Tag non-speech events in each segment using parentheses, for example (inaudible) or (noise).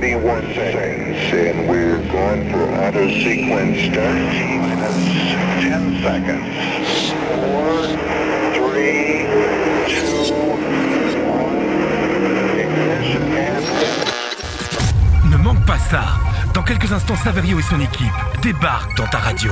31 seconds, and we're going for auto sequence start. Minus 10 seconds. 4, 3, 2, 1. Ignition and... Ne manque pas ça. Dans quelques instants, Saverio et son équipe débarquent dans ta radio.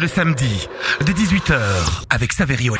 Le samedi, dès 18h, avec Saverio.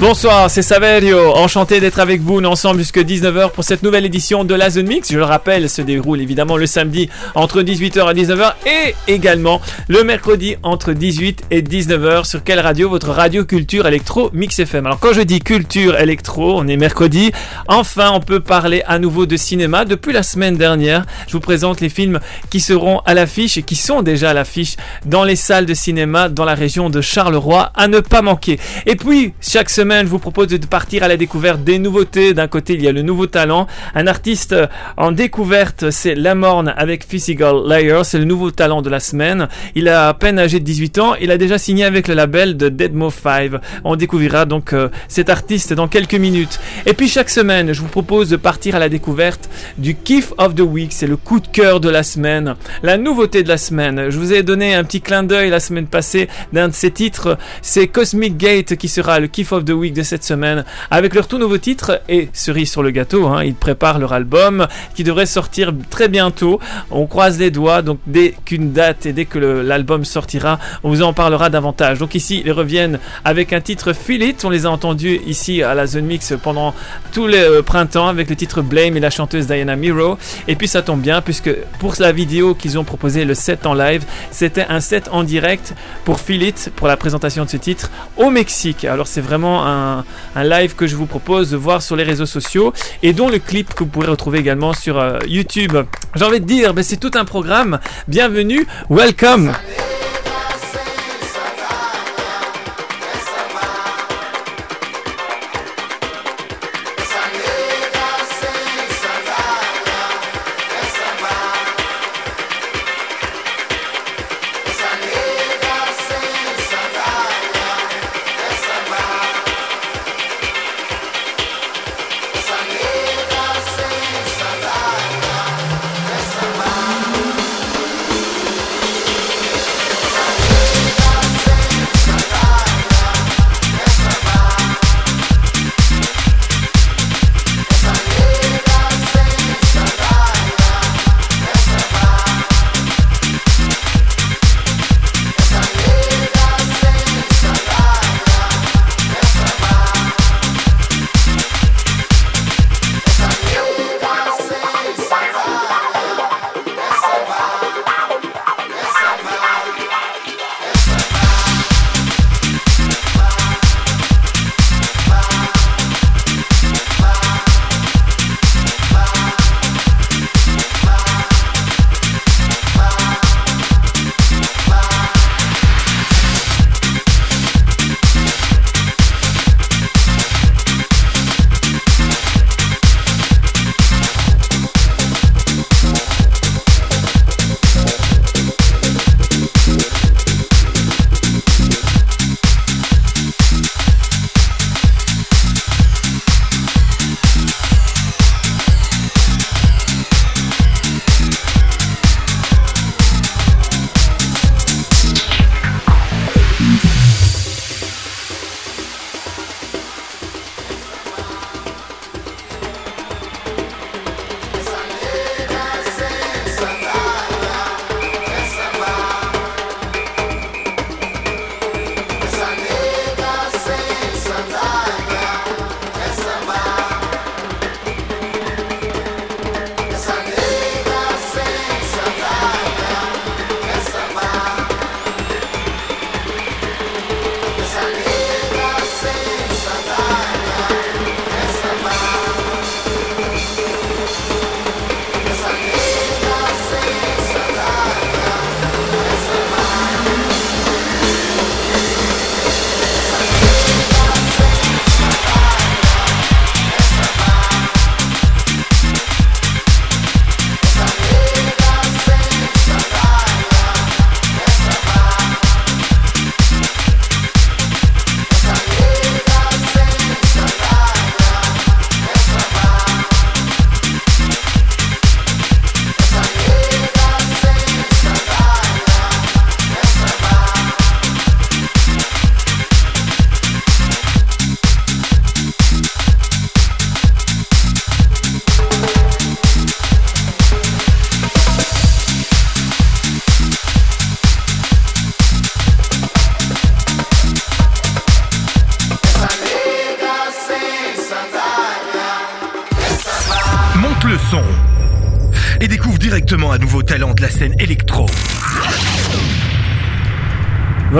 Bonsoir, c'est Saverio. Enchanté d'être avec vous. Est ensemble jusqu'à 19h pour cette nouvelle édition de la Zone Mix. Je le rappelle, se déroule évidemment le samedi entre 18h et 19h et également le mercredi entre 18 et 19h. Sur quelle radio? Votre radio culture électro Mix FM. Alors quand je dis culture électro, on est mercredi. Enfin, on peut parler à nouveau de cinéma. Depuis la semaine dernière, je vous présente les films qui seront à l'affiche et qui sont déjà à l'affiche dans les salles de cinéma dans la région de Charleroi à ne pas manquer. Et puis, chaque semaine, je vous propose de partir à la découverte des nouveautés. D'un côté, il y a le nouveau talent. Un artiste en découverte, c'est Lamorne avec Physical Layer. C'est le nouveau talent de la semaine. Il a à peine âgé de 18 ans. Il a déjà signé avec le label de Deadmo 5. On découvrira donc euh, cet artiste dans quelques minutes. Et puis chaque semaine, je vous propose de partir à la découverte du Kiff of the Week. C'est le coup de cœur de la semaine. La nouveauté de la semaine. Je vous ai donné un petit clin d'œil la semaine passée d'un de ses titres. C'est Cosmic Gate qui sera le Kiff of the Week de cette semaine avec leur tout nouveau titre et cerise sur le gâteau. Hein, ils préparent leur album qui devrait sortir très bientôt. On croise les doigts. Donc dès qu'une date et dès que l'album sortira, on vous en parlera davantage. Donc ici, ils reviennent avec un titre Feel. On les a entendus ici à la Zone Mix pendant tout le euh, printemps avec le titre Blame et la chanteuse Diana Miro. Et puis ça tombe bien puisque pour la vidéo qu'ils ont proposé le set en live, c'était un set en direct pour Feel pour la présentation de ce titre au Mexique. Alors c'est vraiment un, live que je vous propose de voir sur les réseaux sociaux et dont le clip que vous pourrez retrouver également sur euh, YouTube. J'ai envie de dire, ben, c'est tout un programme. Bienvenue, welcome.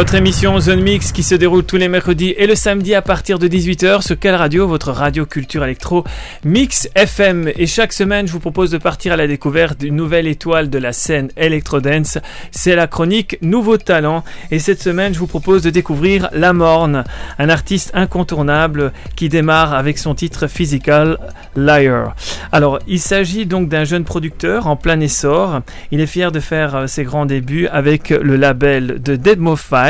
Votre émission Zone Mix qui se déroule tous les mercredis et le samedi à partir de 18h sur Quelle Radio Votre radio culture électro Mix FM. Et chaque semaine, je vous propose de partir à la découverte d'une nouvelle étoile de la scène Electro Dance. C'est la chronique Nouveau Talent. Et cette semaine, je vous propose de découvrir La Morne, un artiste incontournable qui démarre avec son titre Physical Liar. Alors, il s'agit donc d'un jeune producteur en plein essor. Il est fier de faire euh, ses grands débuts avec le label de Deadmofile.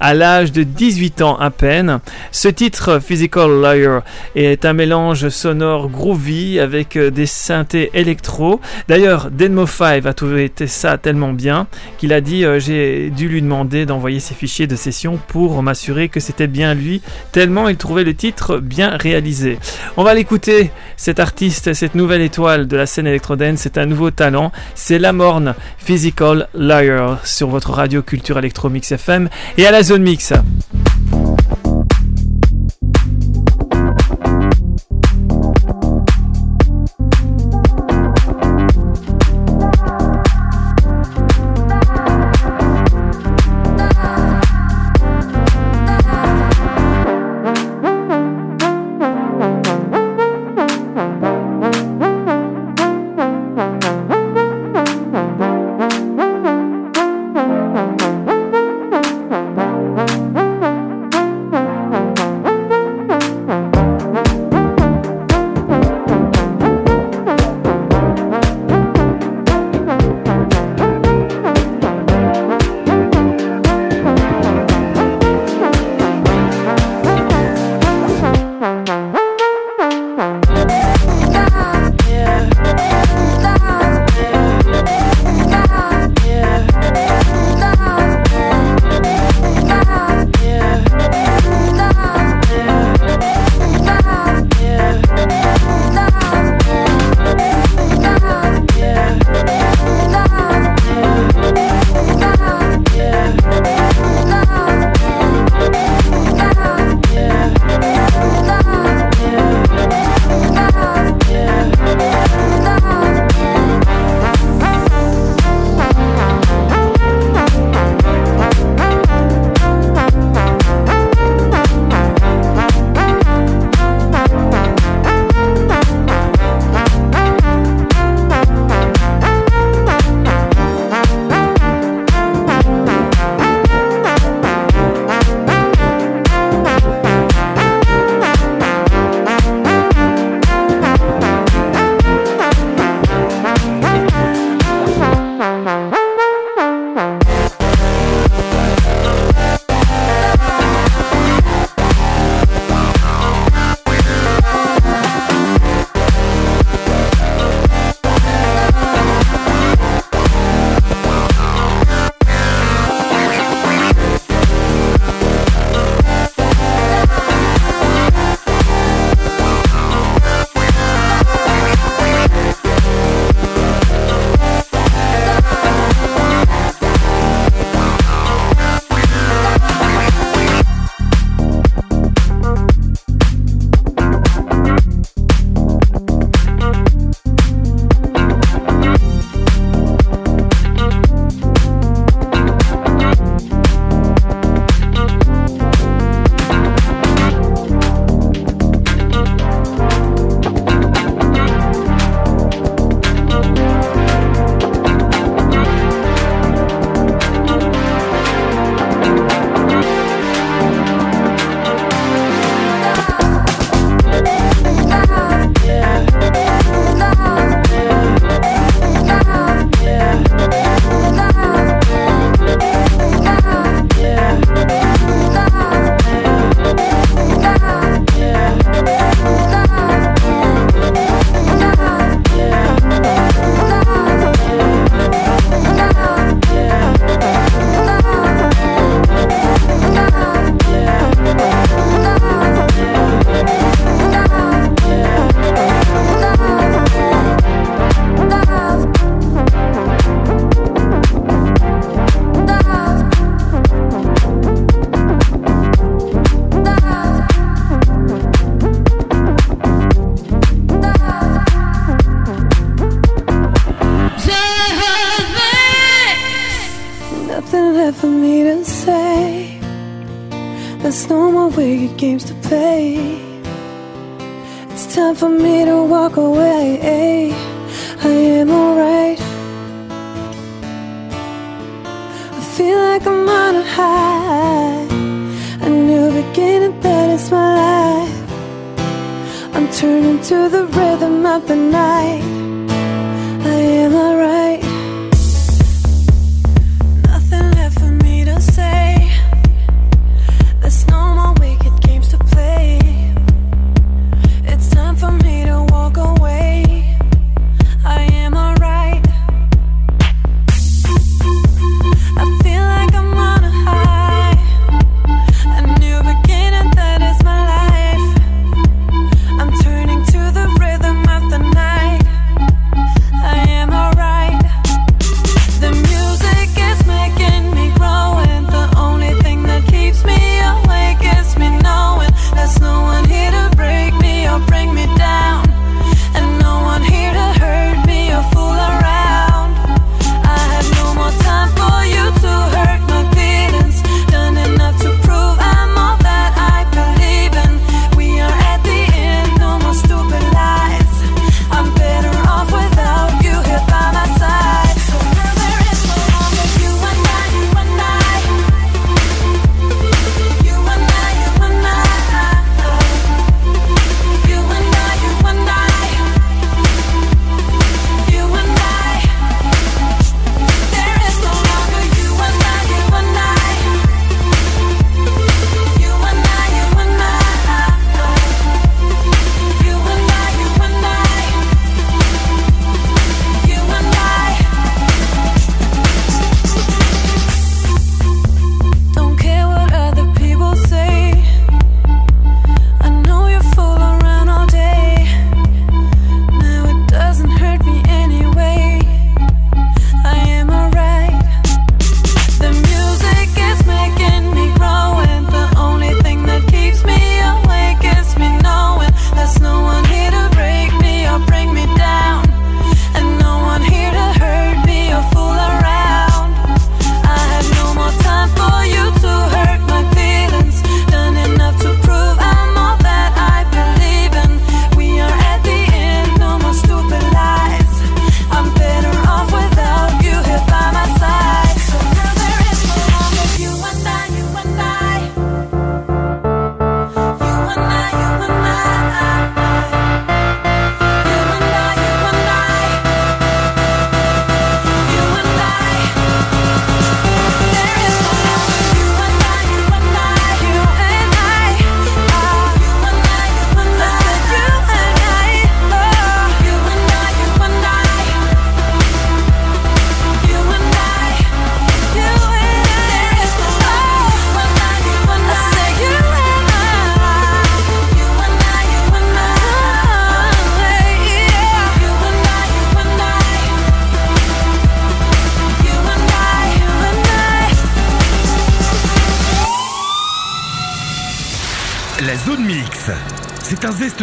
À l'âge de 18 ans à peine. Ce titre, Physical Liar, est un mélange sonore groovy avec euh, des synthés électro. D'ailleurs, Denmo 5 a trouvé ça tellement bien qu'il a dit euh, j'ai dû lui demander d'envoyer ses fichiers de session pour m'assurer que c'était bien lui, tellement il trouvait le titre bien réalisé. On va l'écouter, cet artiste, cette nouvelle étoile de la scène électrodance, c'est un nouveau talent, c'est La Morne, Physical Liar, sur votre radio Culture Electromix FM et à la zone mix.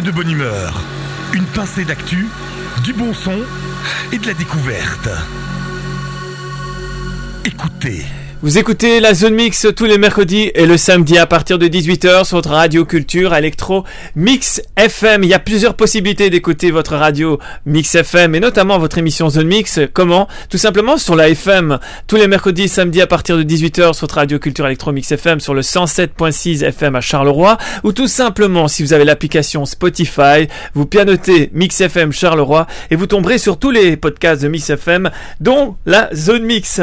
De bonne humeur, une pincée d'actu, du bon son et de la découverte. Écoutez. Vous écoutez la Zone Mix tous les mercredis et le samedi à partir de 18h sur votre radio culture électro Mix FM. Il y a plusieurs possibilités d'écouter votre radio Mix FM et notamment votre émission Zone Mix. Comment? Tout simplement sur la FM tous les mercredis et samedis à partir de 18h sur votre radio culture électro Mix FM sur le 107.6 FM à Charleroi ou tout simplement si vous avez l'application Spotify, vous pianotez Mix FM Charleroi et vous tomberez sur tous les podcasts de Mix FM dont la Zone Mix.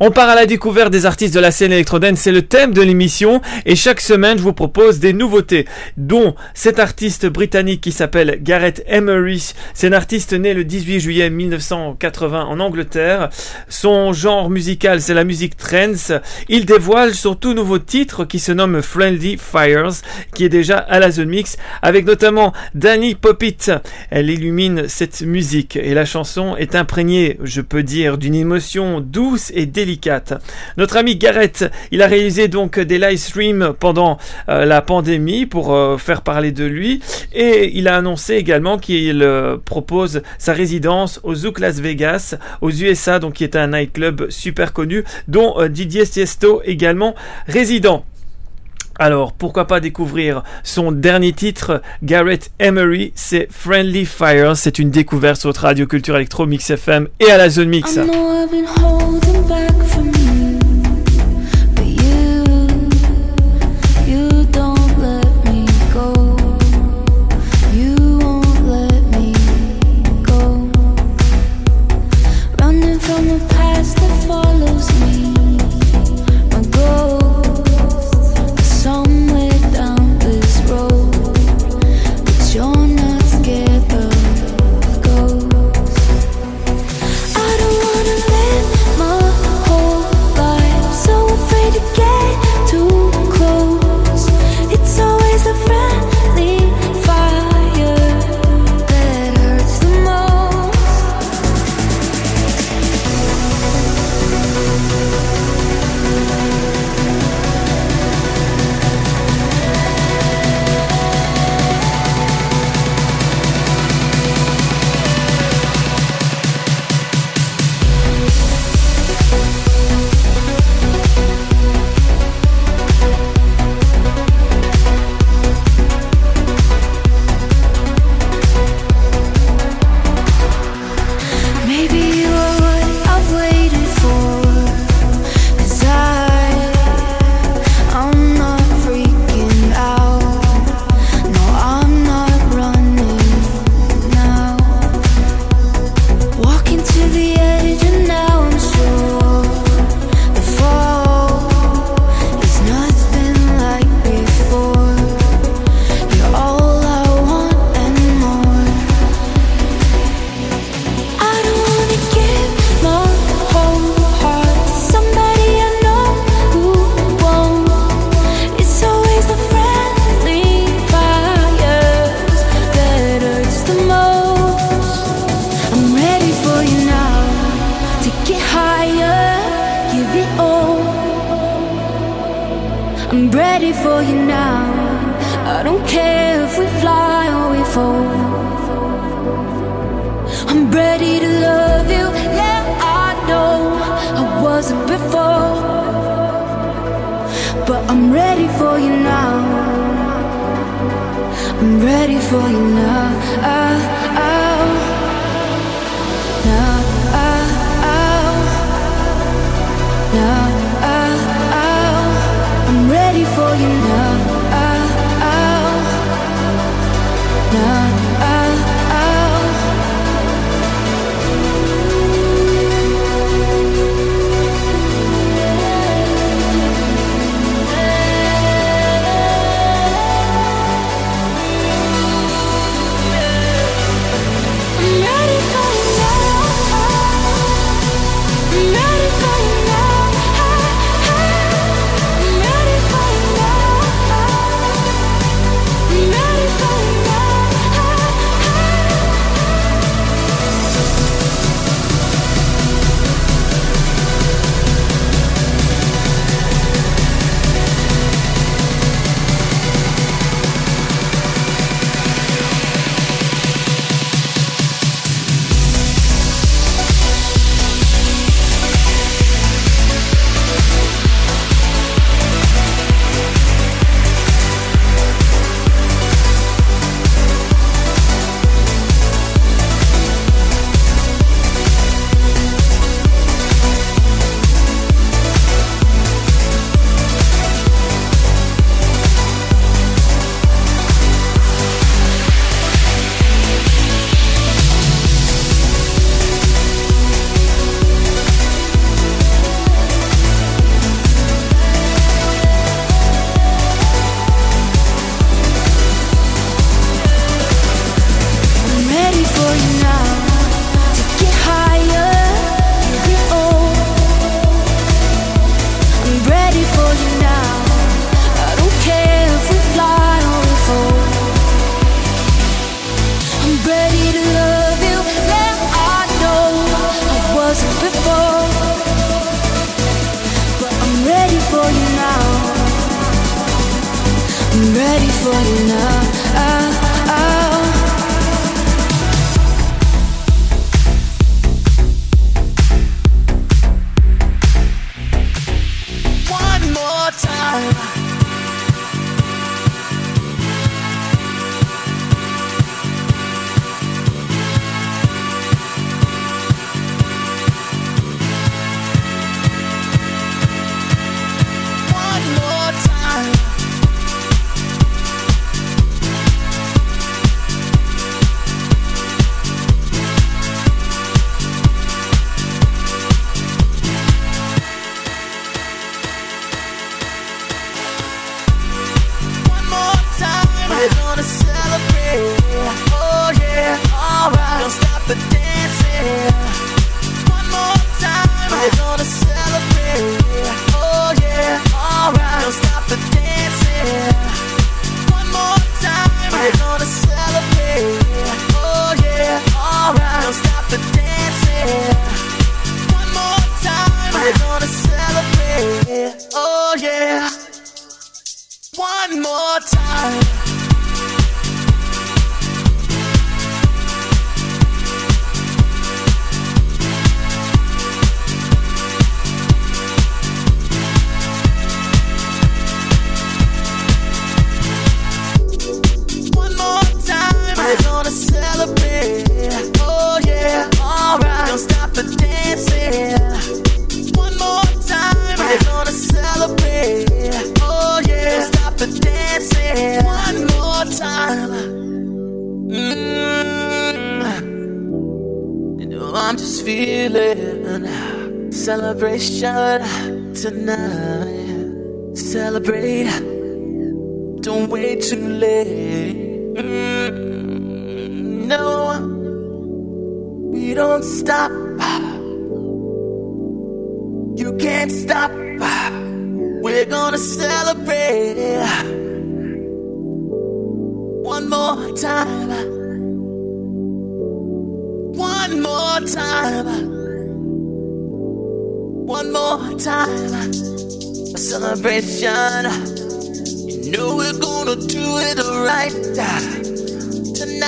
On part à la découverte des artistes de la scène électrodance, c'est le thème de l'émission et chaque semaine je vous propose des nouveautés dont cet artiste britannique qui s'appelle Gareth Emery. C'est un artiste né le 18 juillet 1980 en Angleterre. Son genre musical c'est la musique trance. Il dévoile son tout nouveau titre qui se nomme Friendly Fires qui est déjà à la zone mix avec notamment Danny Popit. Elle illumine cette musique et la chanson est imprégnée, je peux dire, d'une émotion douce et délicate. Ami Gareth, il a réalisé donc des live streams pendant euh, la pandémie pour euh, faire parler de lui et il a annoncé également qu'il euh, propose sa résidence au Zouk Las Vegas aux USA donc qui est un nightclub super connu dont Didier Tiesto également résident. Alors, pourquoi pas découvrir son dernier titre, Garrett Emery, c'est Friendly Fire. C'est une découverte sur radio culture électro Mix FM et à la zone Mix.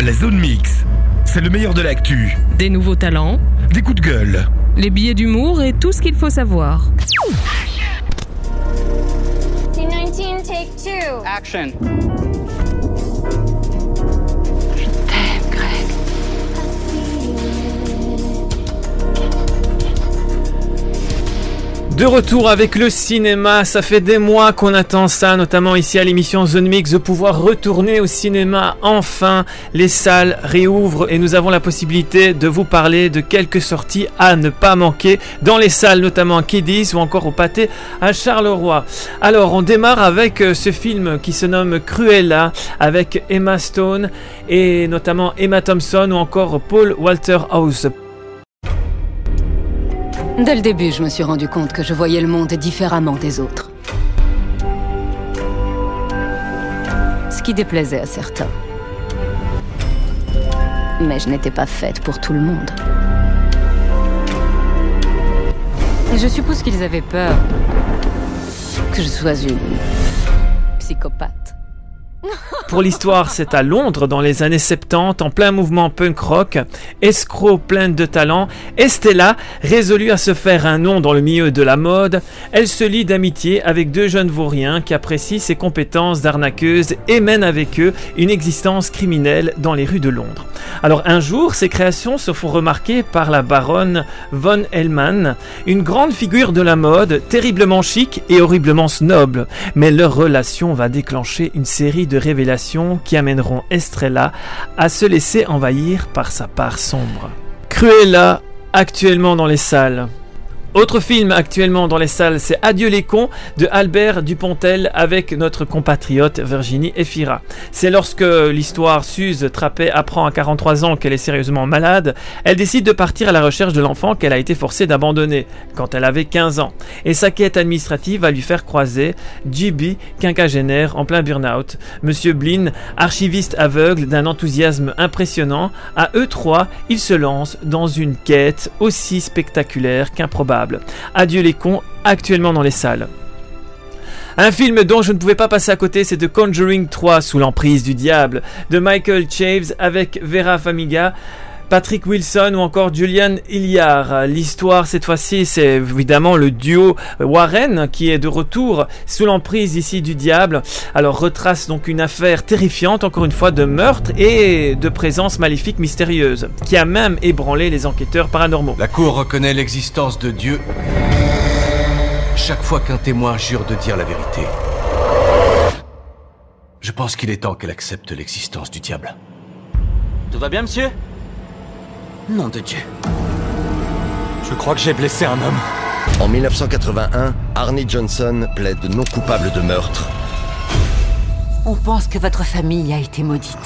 La zone mix, c'est le meilleur de l'actu, Des nouveaux talents, des coups de gueule, les billets d'humour et tout ce qu'il faut savoir. C19, take two. Action. De retour avec le cinéma, ça fait des mois qu'on attend ça, notamment ici à l'émission Zone Mix, de pouvoir retourner au cinéma. Enfin, les salles réouvrent et nous avons la possibilité de vous parler de quelques sorties à ne pas manquer dans les salles, notamment à Kiddies ou encore au pâté à Charleroi. Alors, on démarre avec euh, ce film qui se nomme Cruella avec Emma Stone et notamment Emma Thompson ou encore Paul Walter House. Dès le début, je me suis rendu compte que je voyais le monde différemment des autres. Ce qui déplaisait à certains. Mais je n'étais pas faite pour tout le monde. Et je suppose qu'ils avaient peur que je sois une psychopathe. (laughs) Pour l'histoire, c'est à Londres dans les années 70, en plein mouvement punk rock, escroc pleine de talent, Estella, résolue à se faire un nom dans le milieu de la mode, elle se lie d'amitié avec deux jeunes vauriens qui apprécient ses compétences d'arnaqueuse et mènent avec eux une existence criminelle dans les rues de Londres. Alors un jour, ces créations se font remarquer par la baronne von Hellman, une grande figure de la mode, terriblement chic et horriblement snob, mais leur relation va déclencher une série de révélations qui amèneront Estrella à se laisser envahir par sa part sombre. Cruella, actuellement dans les salles. Autre film actuellement dans les salles, c'est Adieu les cons de Albert Dupontel avec notre compatriote Virginie Efira. C'est lorsque l'histoire Suze Trappet apprend à 43 ans qu'elle est sérieusement malade, elle décide de partir à la recherche de l'enfant qu'elle a été forcée d'abandonner quand elle avait 15 ans. Et sa quête administrative va lui faire croiser JB, quinquagénaire en plein burn-out, Monsieur Blin, archiviste aveugle d'un enthousiasme impressionnant. À eux trois, ils se lancent dans une quête aussi spectaculaire qu'improbable. Adieu les cons, actuellement dans les salles. Un film dont je ne pouvais pas passer à côté, c'est The Conjuring 3 sous l'emprise du diable de Michael Chaves avec Vera Famiga. Patrick Wilson ou encore Julian Hilliard. L'histoire cette fois-ci c'est évidemment le duo Warren qui est de retour sous l'emprise ici du diable. Alors retrace donc une affaire terrifiante encore une fois de meurtre et de présence maléfique mystérieuse qui a même ébranlé les enquêteurs paranormaux. La Cour reconnaît l'existence de Dieu chaque fois qu'un témoin jure de dire la vérité. Je pense qu'il est temps qu'elle accepte l'existence du diable. Tout va bien, monsieur? Nom de Dieu. Je crois que j'ai blessé un homme. En 1981, Arnie Johnson plaide non coupable de meurtre. On pense que votre famille a été maudite.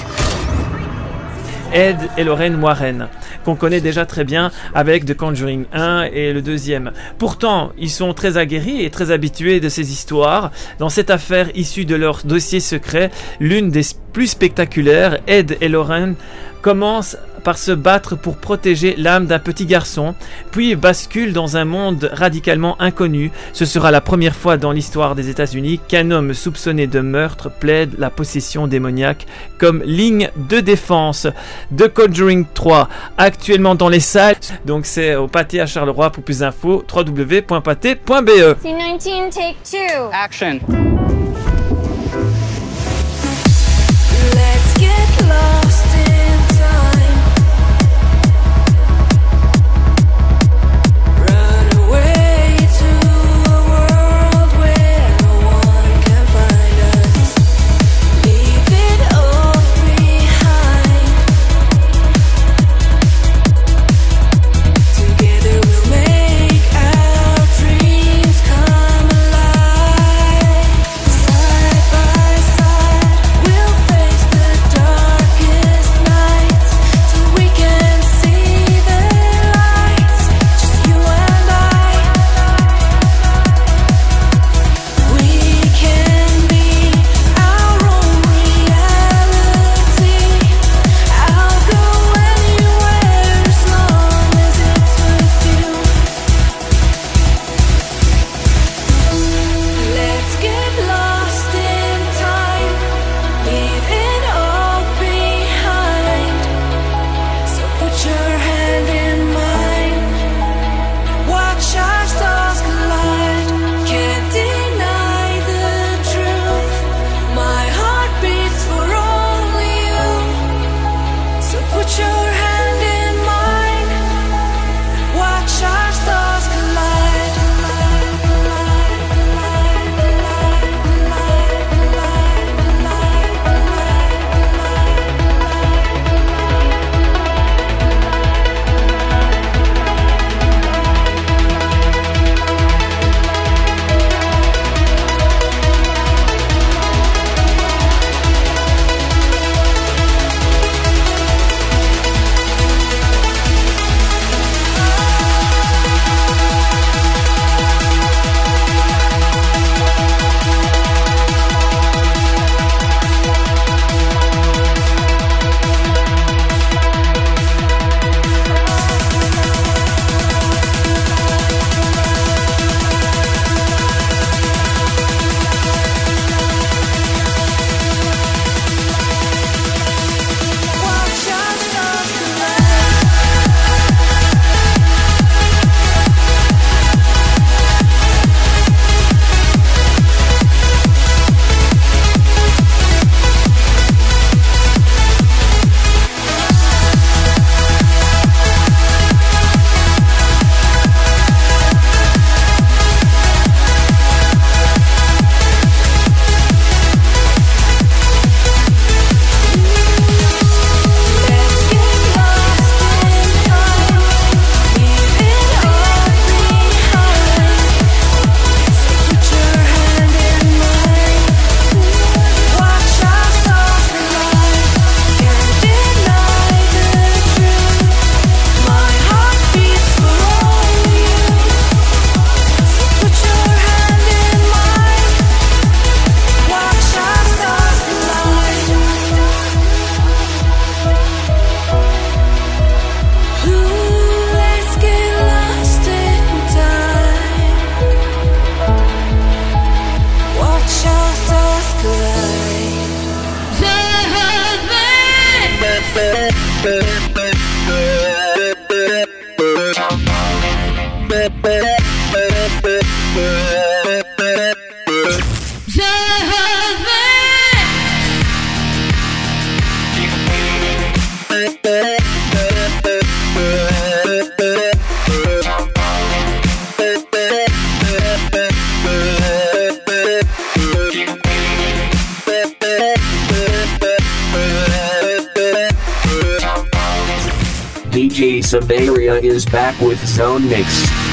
Ed et Lorraine Warren, qu'on connaît déjà très bien avec The Conjuring 1 et le deuxième. Pourtant, ils sont très aguerris et très habitués de ces histoires. Dans cette affaire issue de leur dossier secret, l'une des plus spectaculaires, Ed et Lorraine commencent par se battre pour protéger l'âme d'un petit garçon, puis basculent dans un monde radicalement inconnu. Ce sera la première fois dans l'histoire des États-Unis qu'un homme soupçonné de meurtre plaide la possession démoniaque comme ligne de défense. The Conjuring 3, actuellement dans les salles, donc c'est au pâté à Charleroi pour plus d'infos, www.pâté.be. C19, take two. Action. Let's get lost DJ Area is back with Zone Mix.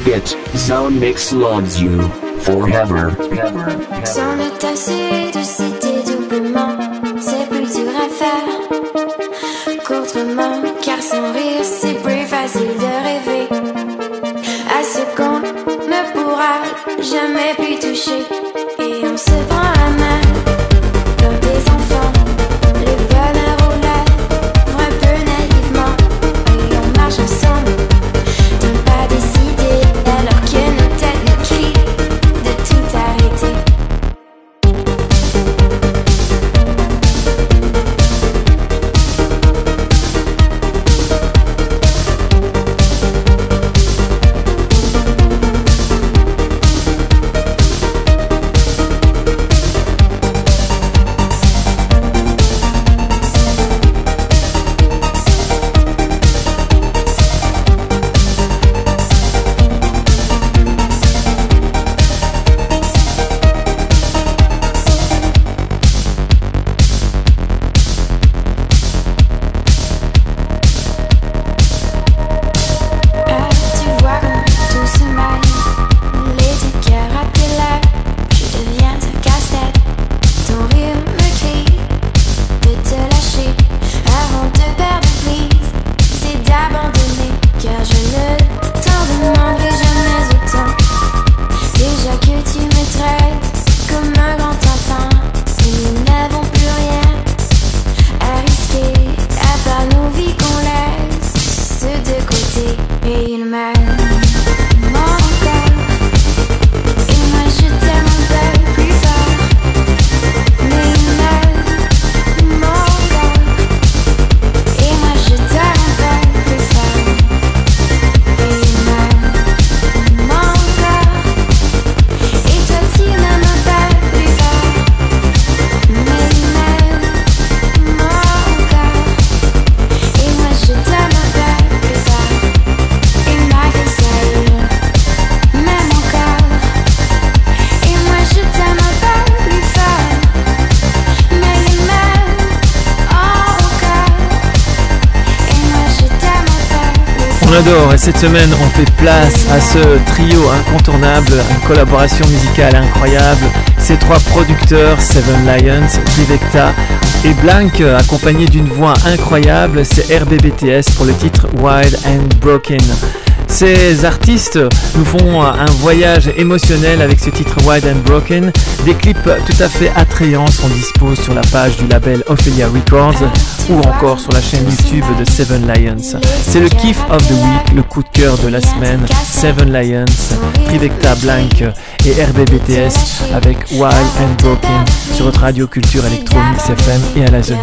Forget, Zone Mix loves you. Forever. Est cette semaine on fait place à ce trio incontournable, une collaboration musicale incroyable. Ces trois producteurs, Seven Lions, Vivecta et Blank, accompagnés d'une voix incroyable, c'est RBBTS pour le titre Wild and Broken. Ces artistes nous font un voyage émotionnel avec ce titre Wild and Broken. Des clips tout à fait attrayants sont dispo sur la page du label Ophelia Records ou encore sur la chaîne YouTube de Seven Lions. C'est le kiff of the week, le coup de cœur de la semaine. Seven Lions, Trivecta Blank et RBBTS avec Wild and Broken sur votre radio culture électronique FM et à la zone.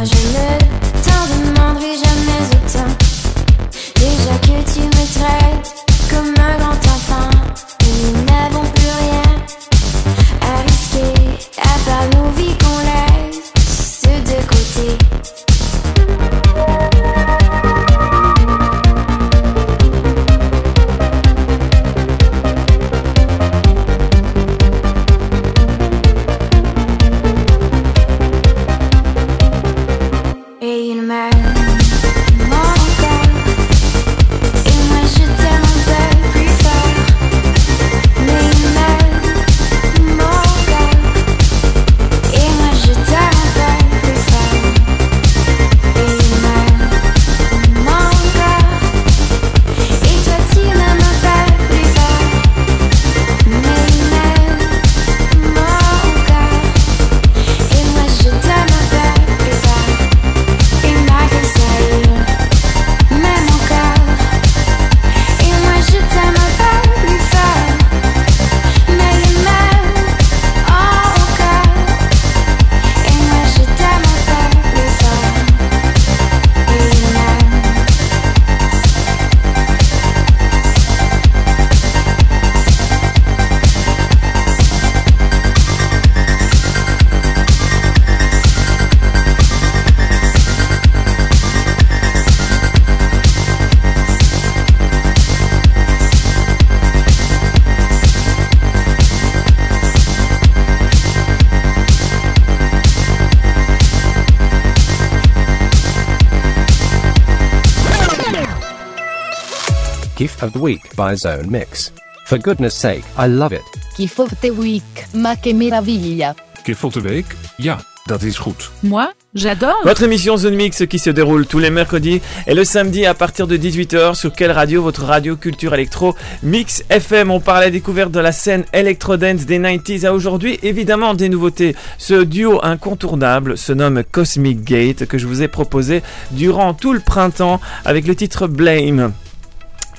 Of the Week by Zone Mix. For goodness sake, I love it. Kiff of the Week, ma che meraviglia. De week? Ja, dat is goed. Moi, j'adore. Votre émission Zone Mix qui se déroule tous les mercredis et le samedi à partir de 18h sur quelle radio? Votre radio culture électro Mix FM. On parle à la découverte de la scène electro dance des 90s à aujourd'hui. Évidemment des nouveautés. Ce duo incontournable se nomme Cosmic Gate que je vous ai proposé durant tout le printemps avec le titre Blame.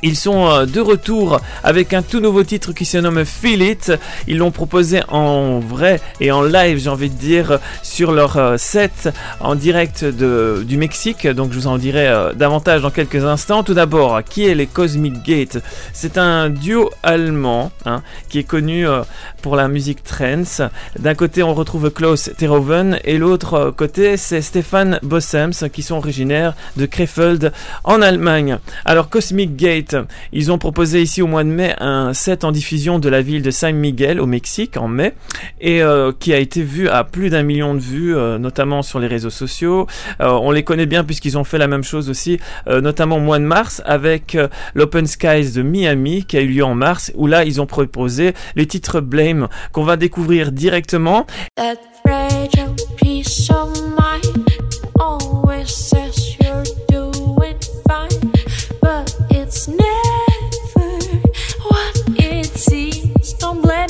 Ils sont euh, de retour avec un tout nouveau titre qui se nomme Feel It. Ils l'ont proposé en vrai et en live, j'ai envie de dire, sur leur euh, set en direct du Mexique. Donc je vous en dirai euh, davantage dans quelques instants. Tout d'abord, qui est les Cosmic Gate C'est un duo allemand hein, qui est connu pour la musique trance. D'un côté, on retrouve Klaus Terhoven et l'autre côté, c'est Stefan Bossems qui sont originaires de Krefeld en Allemagne. Alors Cosmic Gate, ils ont proposé ici au mois de mai un set en diffusion de la ville de San Miguel au Mexique en mai et euh, qui a été vu à plus d'un million de vues, euh, notamment sur les réseaux sociaux. Euh, on les connaît bien puisqu'ils ont fait la même chose aussi, notamment au mois de mars avec l'Open Skies de Miami qui a eu lieu en mars où là ils ont proposé les titres Blame qu'on va découvrir directement. It's never what it seems. Don't blame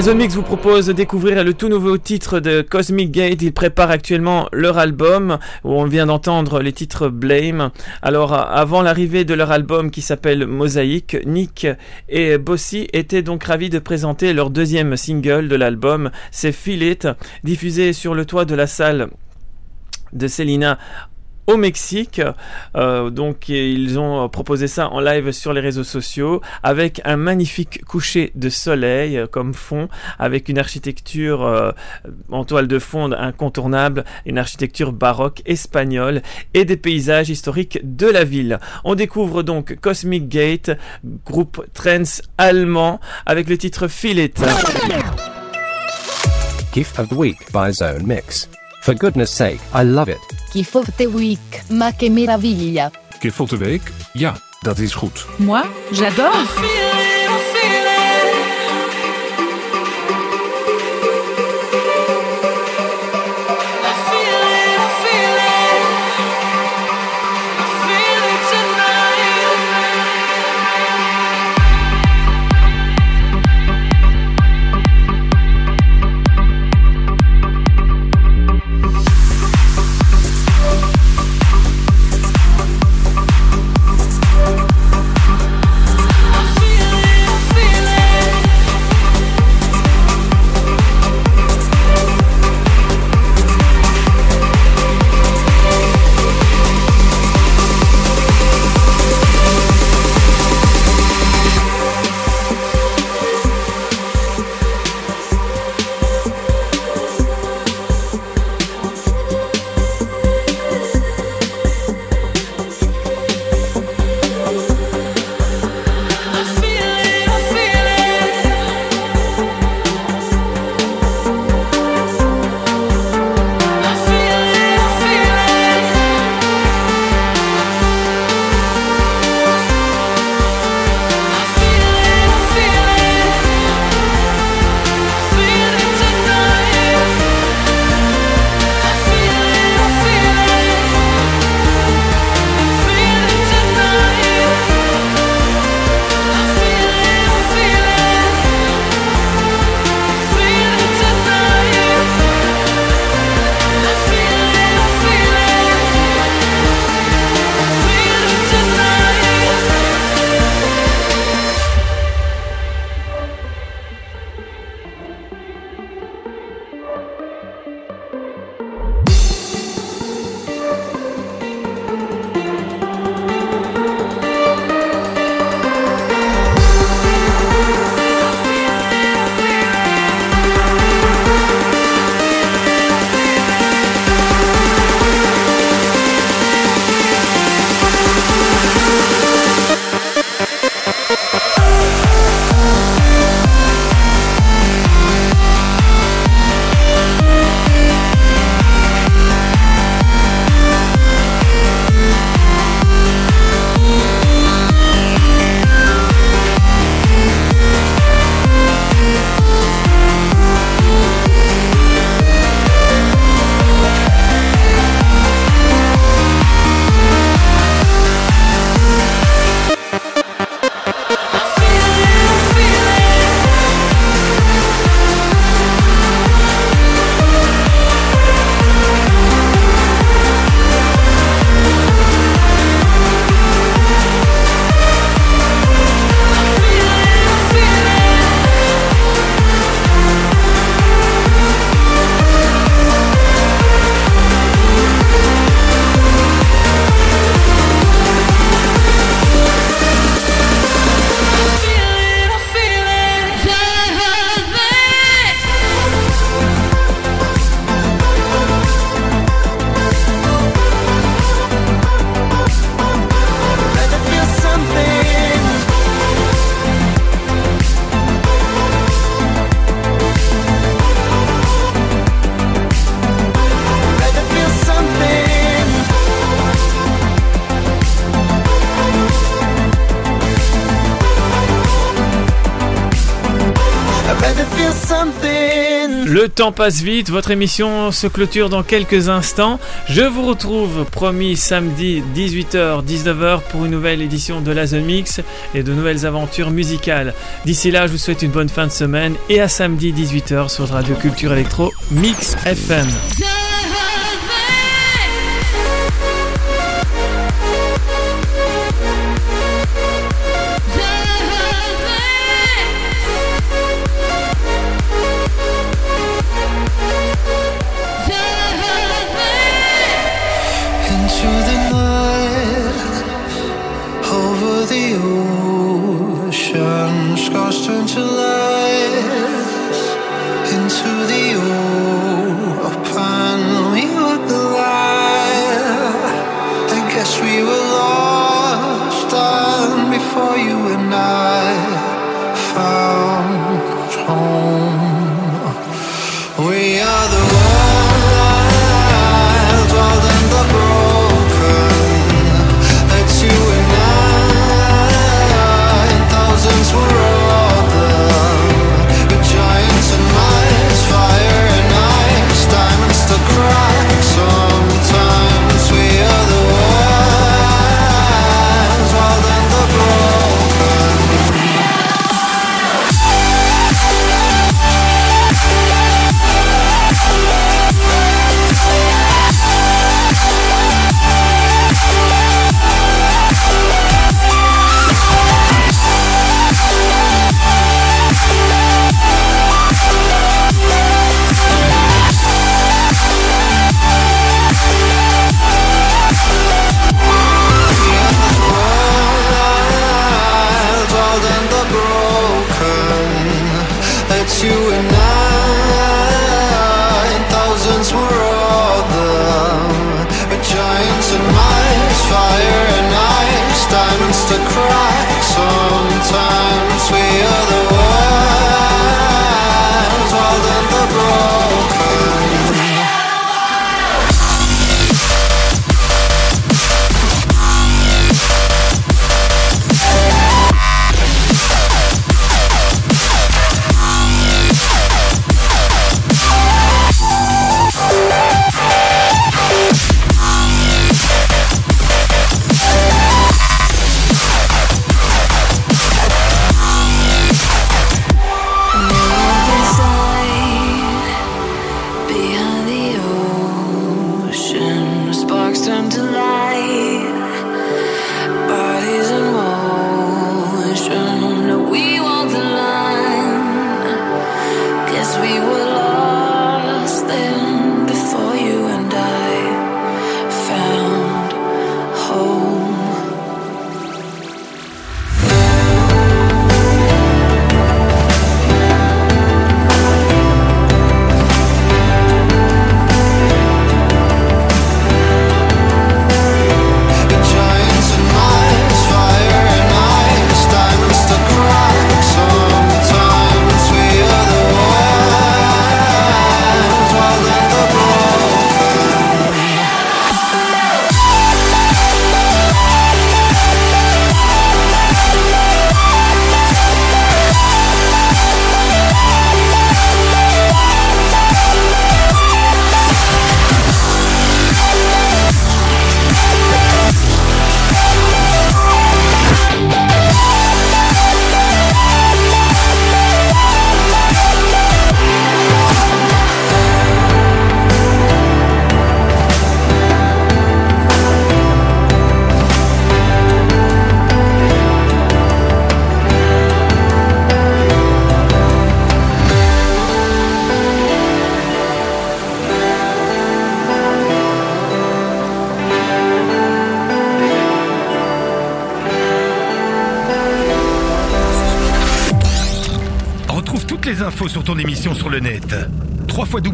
La Zone Mix vous propose de découvrir le tout nouveau titre de Cosmic Gate. Ils préparent actuellement leur album où on vient d'entendre les titres Blame. Alors avant l'arrivée de leur album qui s'appelle Mosaïque, Nick et Bossy étaient donc ravis de présenter leur deuxième single de l'album, c'est Feel It, diffusé sur le toit de la salle de Selena au Mexique. Euh, donc ils ont proposé ça en live sur les réseaux sociaux avec un magnifique coucher de soleil euh, comme fond, avec une architecture euh, en toile de fond incontournable, une architecture baroque espagnole et des paysages historiques de la ville. On découvre donc Cosmic Gate, groupe trance allemand avec le titre Feel It. Gift of the Week by Zone Mix. For goodness sake, I love it. The Week, ma che meraviglia. De week? Ja, dat is goed. Moi, j'adore. Le temps passe vite, votre émission se clôture dans quelques instants. Je vous retrouve promis samedi 18h 19h pour une nouvelle édition de la Zone Mix et de nouvelles aventures musicales. D'ici là, je vous souhaite une bonne fin de semaine et à samedi 18h sur Radio Culture Electro Mix FM. ton émission sur le net. www.saverio.be